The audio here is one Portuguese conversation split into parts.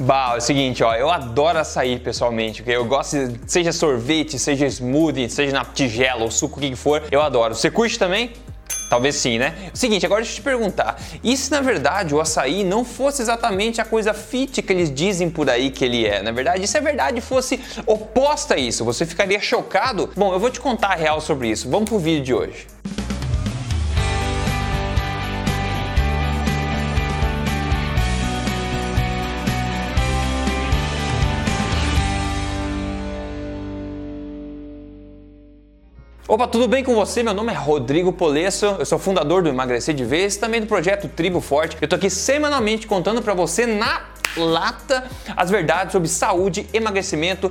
Bah, é o seguinte, ó, eu adoro açaí pessoalmente, ok? Eu gosto, seja sorvete, seja smoothie, seja na tigela ou suco, o que for, eu adoro. Você curte também? Talvez sim, né? Seguinte, agora deixa eu te perguntar: e se na verdade o açaí não fosse exatamente a coisa fit que eles dizem por aí que ele é? Na verdade, se a verdade fosse oposta a isso? Você ficaria chocado? Bom, eu vou te contar a real sobre isso. Vamos pro vídeo de hoje. Opa, tudo bem com você? Meu nome é Rodrigo Polesso, eu sou fundador do Emagrecer de Vez, também do projeto Tribo Forte. Eu tô aqui semanalmente contando para você na lata as verdades sobre saúde, emagrecimento,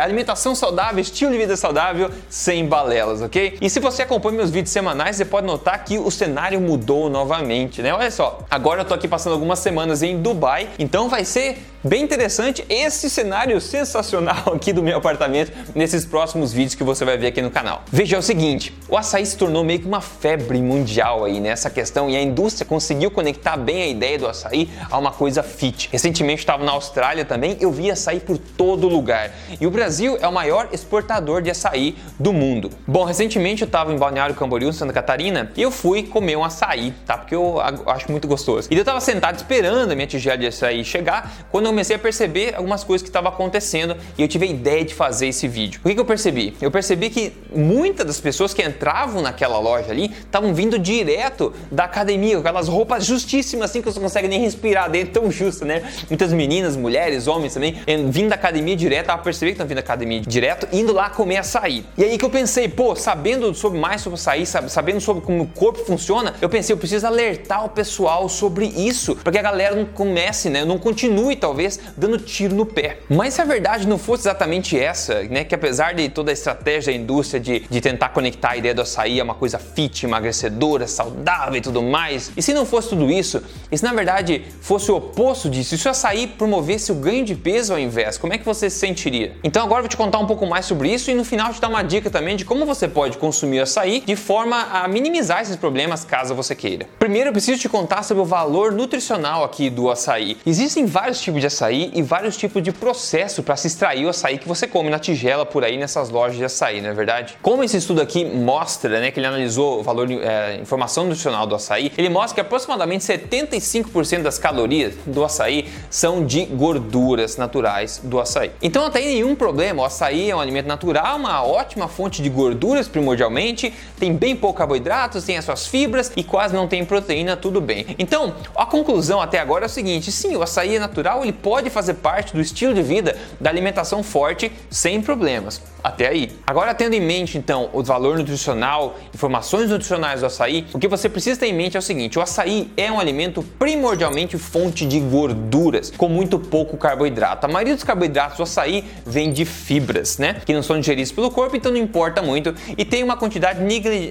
alimentação saudável, estilo de vida saudável, sem balelas, ok? E se você acompanha meus vídeos semanais, você pode notar que o cenário mudou novamente, né? Olha só, agora eu tô aqui passando algumas semanas em Dubai, então vai ser bem interessante esse cenário sensacional aqui do meu apartamento nesses próximos vídeos que você vai ver aqui no canal. Veja é o seguinte, o açaí se tornou meio que uma febre mundial aí nessa questão e a indústria conseguiu conectar bem a ideia do açaí a uma coisa fit. Recentemente estava na Austrália também, eu vi açaí por todo lugar. E o Brasil é o maior exportador de açaí do mundo. Bom, recentemente eu estava em Balneário Camboriú, Santa Catarina, e eu fui comer um açaí, tá? Porque eu acho muito gostoso. E eu estava sentado esperando a minha tigela de açaí chegar, quando comecei a perceber algumas coisas que estavam acontecendo e eu tive a ideia de fazer esse vídeo. O que, que eu percebi? Eu percebi que muitas das pessoas que entravam naquela loja ali estavam vindo direto da academia, com aquelas roupas justíssimas assim que você não consegue nem respirar dentro, tão justo, né? Muitas meninas, mulheres, homens também, vindo da academia direto, tava percebendo que estão vindo da academia direto, indo lá comer açaí. E aí que eu pensei, pô, sabendo sobre mais sobre açaí, sabendo sobre como o corpo funciona, eu pensei, eu preciso alertar o pessoal sobre isso, para que a galera não comece, né? Não continue talvez dando tiro no pé. Mas se a verdade não fosse exatamente essa, né, que apesar de toda a estratégia da indústria de, de tentar conectar a ideia do açaí a uma coisa fit, emagrecedora, saudável e tudo mais, e se não fosse tudo isso, e se na verdade fosse o oposto disso, e se o açaí promovesse o ganho de peso ao invés, como é que você se sentiria? Então agora eu vou te contar um pouco mais sobre isso e no final te dar uma dica também de como você pode consumir açaí de forma a minimizar esses problemas caso você queira. Primeiro eu preciso te contar sobre o valor nutricional aqui do açaí. Existem vários tipos de açaí e vários tipos de processo para se extrair o açaí que você come na tigela por aí nessas lojas de açaí, não é verdade? Como esse estudo aqui mostra, né, que ele analisou o valor, é, informação nutricional do açaí, ele mostra que aproximadamente 75% das calorias do açaí são de gorduras naturais do açaí. Então não tem nenhum problema, o açaí é um alimento natural, uma ótima fonte de gorduras primordialmente, tem bem pouco carboidratos, tem as suas fibras e quase não tem proteína, tudo bem. Então, a conclusão até agora é o seguinte, sim, o açaí é natural, ele pode fazer parte do estilo de vida da alimentação forte sem problemas. Até aí. Agora, tendo em mente então o valor nutricional, informações nutricionais do açaí, o que você precisa ter em mente é o seguinte: o açaí é um alimento primordialmente fonte de gorduras, com muito pouco carboidrato. A maioria dos carboidratos do açaí vem de fibras, né? Que não são digeridos pelo corpo, então não importa muito, e tem uma quantidade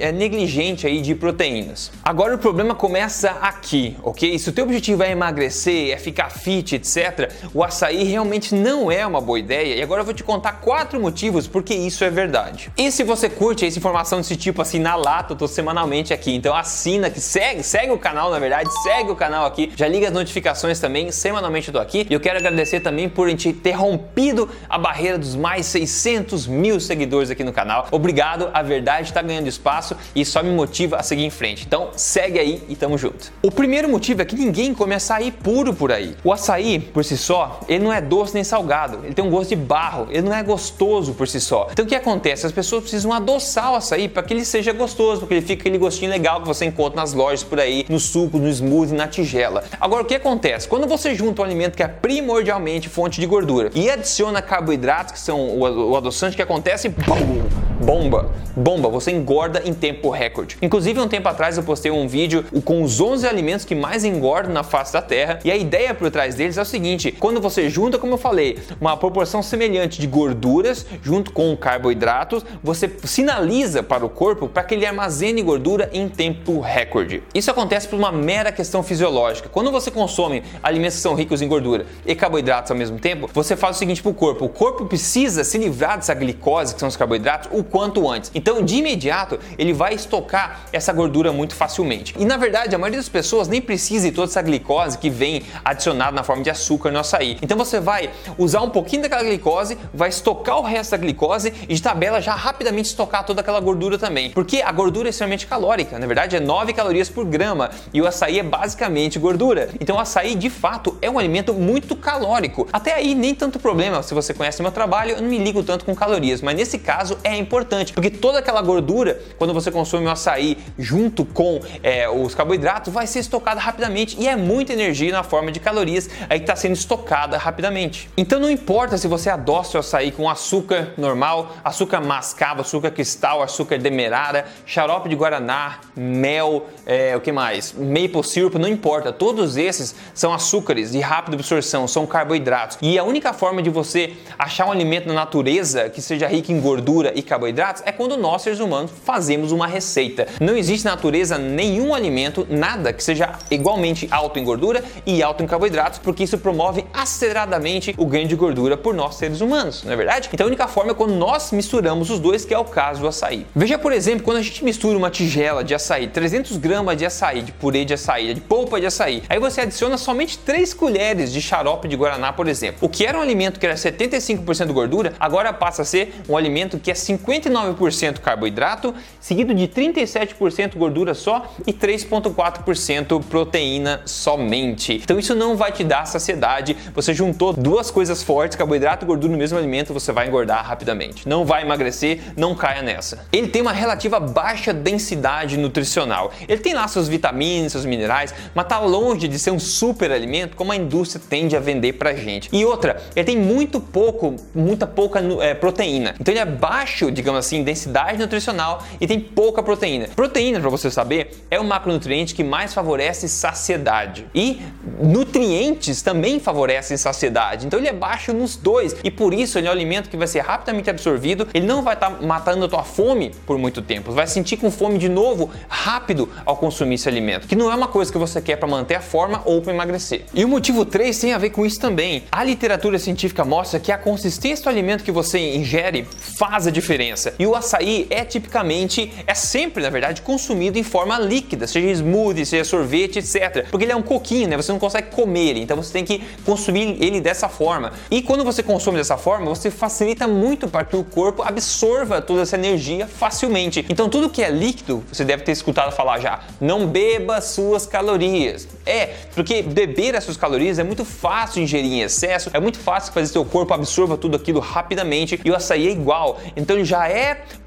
é, negligente aí de proteínas. Agora o problema começa aqui, ok? Se o teu objetivo é emagrecer, é ficar fit, etc., o açaí realmente não é uma boa ideia e agora eu vou te contar quatro motivos porque isso é verdade. E se você curte essa informação desse tipo assim na lata, eu tô semanalmente aqui, então assina que segue, segue o canal na verdade, segue o canal aqui, já liga as notificações também, semanalmente eu tô aqui e eu quero agradecer também por a gente ter rompido a barreira dos mais 600 mil seguidores aqui no canal. Obrigado, a verdade está ganhando espaço e só me motiva a seguir em frente. Então segue aí e tamo junto. O primeiro motivo é que ninguém come açaí puro por aí. O açaí, por si só, ele não é doce nem salgado, ele tem um gosto de barro, ele não é gostoso por si só. Então o que acontece? As pessoas precisam adoçar o açaí para que ele seja gostoso, porque ele fica aquele gostinho legal que você encontra nas lojas por aí, no suco, no smoothie, na tigela. Agora o que acontece? Quando você junta um alimento que é primordialmente fonte de gordura e adiciona carboidratos, que são o adoçante que acontece, BUM! Bomba, bomba, você engorda em tempo recorde. Inclusive, um tempo atrás eu postei um vídeo com os 11 alimentos que mais engordam na face da Terra e a ideia por trás deles é o seguinte: quando você junta, como eu falei, uma proporção semelhante de gorduras junto com carboidratos, você sinaliza para o corpo para que ele armazene gordura em tempo recorde. Isso acontece por uma mera questão fisiológica. Quando você consome alimentos que são ricos em gordura e carboidratos ao mesmo tempo, você faz o seguinte para o corpo: o corpo precisa se livrar dessa glicose, que são os carboidratos, o quanto antes. Então, de imediato, ele vai estocar essa gordura muito facilmente. E na verdade, a maioria das pessoas nem precisa de toda essa glicose que vem adicionada na forma de açúcar no açaí. Então você vai usar um pouquinho daquela glicose, vai estocar o resto da glicose e de tabela já rapidamente estocar toda aquela gordura também. Porque a gordura é extremamente calórica, na verdade é 9 calorias por grama e o açaí é basicamente gordura. Então o açaí de fato é um alimento muito calórico. Até aí nem tanto problema, se você conhece meu trabalho, eu não me ligo tanto com calorias, mas nesse caso é importante, porque toda aquela gordura, quando você consome o açaí junto com é, os carboidratos, vai ser estocada rapidamente e é muita energia na forma de calorias aí que está sendo estocada rapidamente. Então não importa se você adoça o açaí com açúcar normal, açúcar mascavo, açúcar cristal, açúcar demerara, xarope de guaraná, mel, é, o que mais? Maple syrup, não importa. Todos esses são açúcares de rápida absorção, são carboidratos. E a única forma de você achar um alimento na natureza que seja rico em gordura e carboidratos é quando nós, seres humanos, fazemos uma receita. Não existe na natureza nenhum alimento, nada que seja igualmente alto em gordura e alto em carboidratos, porque isso promove aceleradamente o ganho de gordura por nós, seres humanos, não é verdade? Então a única forma é quando nós misturamos os dois, que é o caso do açaí. Veja, por exemplo, quando a gente mistura uma tigela de açaí, 300 gramas de açaí, de purê de açaí, de polpa de açaí, aí você adiciona somente 3 colheres de xarope de guaraná, por exemplo. O que era um alimento que era 75% gordura, agora passa a ser um alimento que é 59% carboidrato, seguido de 37% gordura só e 3,4% proteína somente. Então isso não vai te dar saciedade. Você juntou duas coisas fortes, carboidrato e gordura no mesmo alimento, você vai engordar rapidamente. Não vai emagrecer, não caia nessa. Ele tem uma relativa baixa densidade nutricional. Ele tem lá suas vitaminas, seus minerais, mas tá longe de ser um super alimento como a indústria tende a vender pra gente. E outra, ele tem muito pouco, muita pouca é, proteína. Então ele é baixo, digamos assim, em densidade nutricional e tem pouca proteína. Proteína, para você saber, é o macronutriente que mais favorece saciedade. E nutrientes também favorecem saciedade. Então ele é baixo nos dois e por isso ele é um alimento que vai ser rapidamente absorvido. Ele não vai estar tá matando a tua fome por muito tempo. Vai sentir com fome de novo rápido ao consumir esse alimento, que não é uma coisa que você quer para manter a forma ou para emagrecer. E o motivo 3 tem a ver com isso também. A literatura científica mostra que a consistência do alimento que você ingere faz a diferença. E o açaí é tipicamente, é sempre, na verdade, consumido em forma líquida, seja smoothie, seja sorvete, etc. Porque ele é um coquinho, né? Você não consegue comer ele, então você tem que consumir ele dessa forma. E quando você consome dessa forma, você facilita muito para que o corpo absorva toda essa energia facilmente. Então tudo que é líquido, você deve ter escutado falar já, não beba suas calorias. É, porque beber as suas calorias é muito fácil ingerir em excesso, é muito fácil fazer seu corpo absorva tudo aquilo rapidamente e o açaí é igual. Então ele já é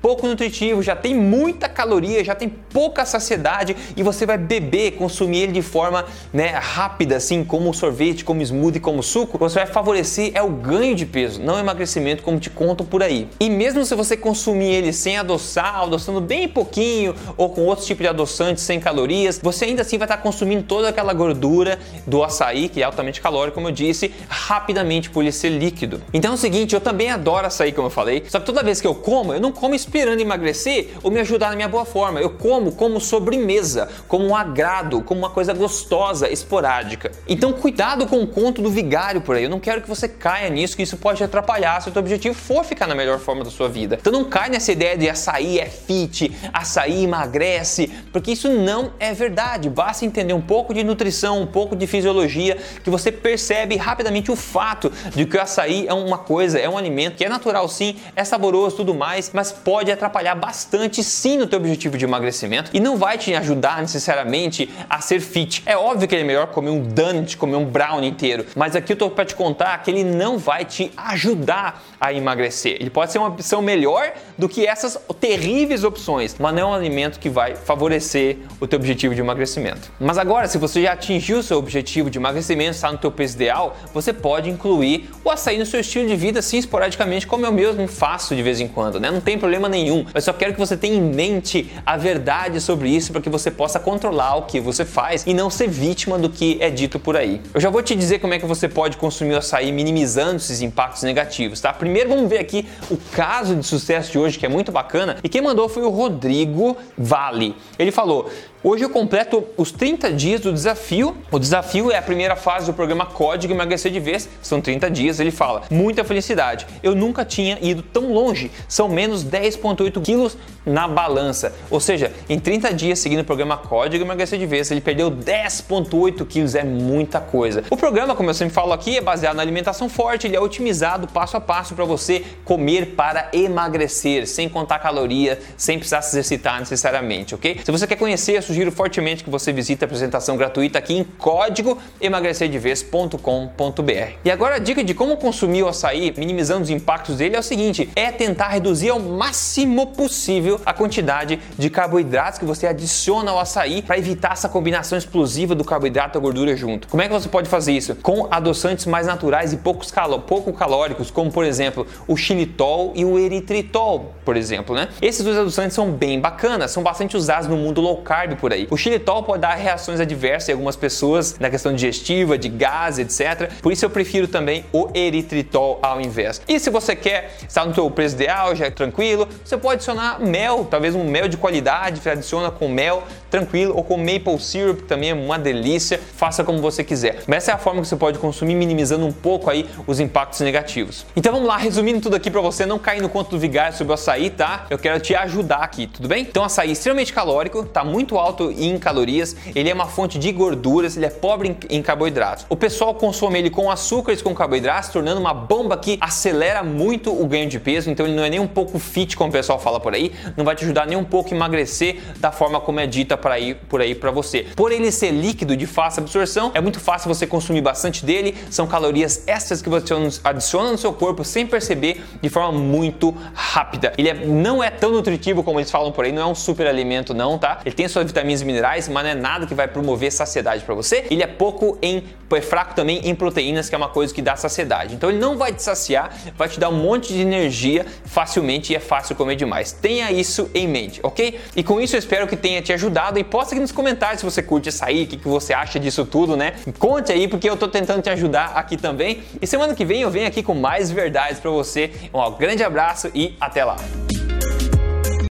pouco nutritivo, já tem muita caloria, já tem pouca saciedade e você vai beber, consumir ele de forma né, rápida, assim como sorvete, como smoothie, como suco, você vai favorecer é o ganho de peso, não emagrecimento como te contam por aí. E mesmo se você consumir ele sem adoçar, adoçando bem pouquinho ou com outro tipo de adoçante sem calorias, você ainda assim vai estar consumindo toda aquela gordura do açaí, que é altamente calórico, como eu disse, rapidamente por ele ser líquido. Então é o seguinte, eu também adoro açaí, como eu falei, só que toda vez que eu como, eu não como esperando emagrecer ou me ajudar na minha boa forma. Eu como como sobremesa, como um agrado, como uma coisa gostosa, esporádica. Então cuidado com o conto do vigário por aí. Eu não quero que você caia nisso, que isso pode atrapalhar se o teu objetivo for ficar na melhor forma da sua vida. Então não cai nessa ideia de açaí é fit, açaí emagrece, porque isso não é verdade. Basta entender um pouco de nutrição, um pouco de fisiologia, que você percebe rapidamente o fato de que o açaí é uma coisa, é um alimento que é natural sim, é saboroso tudo mais, mas pode atrapalhar bastante sim no teu objetivo de emagrecimento e não vai te ajudar necessariamente a ser fit. É óbvio que é melhor comer um donut, comer um brownie inteiro, mas aqui eu tô para te contar que ele não vai te ajudar a emagrecer. Ele pode ser uma opção melhor do que essas terríveis opções, mas não é um alimento que vai favorecer o teu objetivo de emagrecimento. Mas agora, se você já atingiu o seu objetivo de emagrecimento, está no teu peso ideal, você pode incluir o açaí no seu estilo de vida, sim, esporadicamente, como eu mesmo faço de vez em quando, né? Não tem problema nenhum. Eu só quero que você tenha em mente a verdade sobre isso para que você possa controlar o que você faz e não ser vítima do que é dito por aí. Eu já vou te dizer como é que você pode consumir o açaí minimizando esses impactos negativos, tá? Primeiro vamos ver aqui o caso de sucesso de hoje que é muito bacana e quem mandou foi o Rodrigo Vale. Ele falou: Hoje eu completo os 30 dias do desafio. O desafio é a primeira fase do programa Código Emagrecer de Vez. São 30 dias, ele fala. Muita felicidade. Eu nunca tinha ido tão longe. São menos 10,8 quilos na balança. Ou seja, em 30 dias seguindo o programa Código Emagrecer de Vez, ele perdeu 10,8 quilos. É muita coisa. O programa, como eu sempre falo aqui, é baseado na alimentação forte. Ele é otimizado passo a passo para você comer para emagrecer, sem contar caloria, sem precisar se exercitar necessariamente, ok? Se você quer conhecer, a sugiro fortemente que você visite a apresentação gratuita aqui em código emagrecerdevez.com.br. E agora a dica de como consumir o açaí, minimizando os impactos dele, é o seguinte: é tentar reduzir ao máximo possível a quantidade de carboidratos que você adiciona ao açaí para evitar essa combinação explosiva do carboidrato e gordura junto. Como é que você pode fazer isso? Com adoçantes mais naturais e poucos calo pouco calóricos, como por exemplo o xilitol e o eritritol, por exemplo, né? Esses dois adoçantes são bem bacanas, são bastante usados no mundo low carb por aí. O xilitol pode dar reações adversas em algumas pessoas na questão digestiva, de gás, etc. Por isso eu prefiro também o eritritol ao invés. E se você quer estar no seu preço ideal, já é tranquilo, você pode adicionar mel, talvez um mel de qualidade, você adiciona com mel, tranquilo, ou com maple syrup, que também é uma delícia. Faça como você quiser. Mas essa é a forma que você pode consumir, minimizando um pouco aí os impactos negativos. Então vamos lá, resumindo tudo aqui para você não cair no conto do vigário sobre o açaí, tá? Eu quero te ajudar aqui, tudo bem? Então açaí é extremamente calórico, tá muito alto alto em calorias, ele é uma fonte de gorduras, ele é pobre em, carboidratos. O pessoal consome ele com açúcares, com carboidratos, tornando uma bomba que acelera muito o ganho de peso, então ele não é nem um pouco fit, como o pessoal fala por aí, não vai te ajudar nem um pouco a emagrecer da forma como é dita para ir por aí para você. Por ele ser líquido de fácil absorção, é muito fácil você consumir bastante dele, são calorias extras que você adiciona no seu corpo sem perceber de forma muito rápida. Ele é, não é tão nutritivo como eles falam por aí, não é um super alimento não, tá? Ele tem suas vitaminas e minerais, mas não é nada que vai promover saciedade para você. Ele é pouco em é fraco também em proteínas, que é uma coisa que dá saciedade. Então ele não vai te saciar, vai te dar um monte de energia facilmente e é fácil comer demais. Tenha isso em mente, ok? E com isso eu espero que tenha te ajudado e posta aqui nos comentários se você curte açaí, o que, que você acha disso tudo, né? Conte aí porque eu tô tentando te ajudar aqui também. E semana que vem eu venho aqui com mais verdades para você. Um grande abraço e até lá.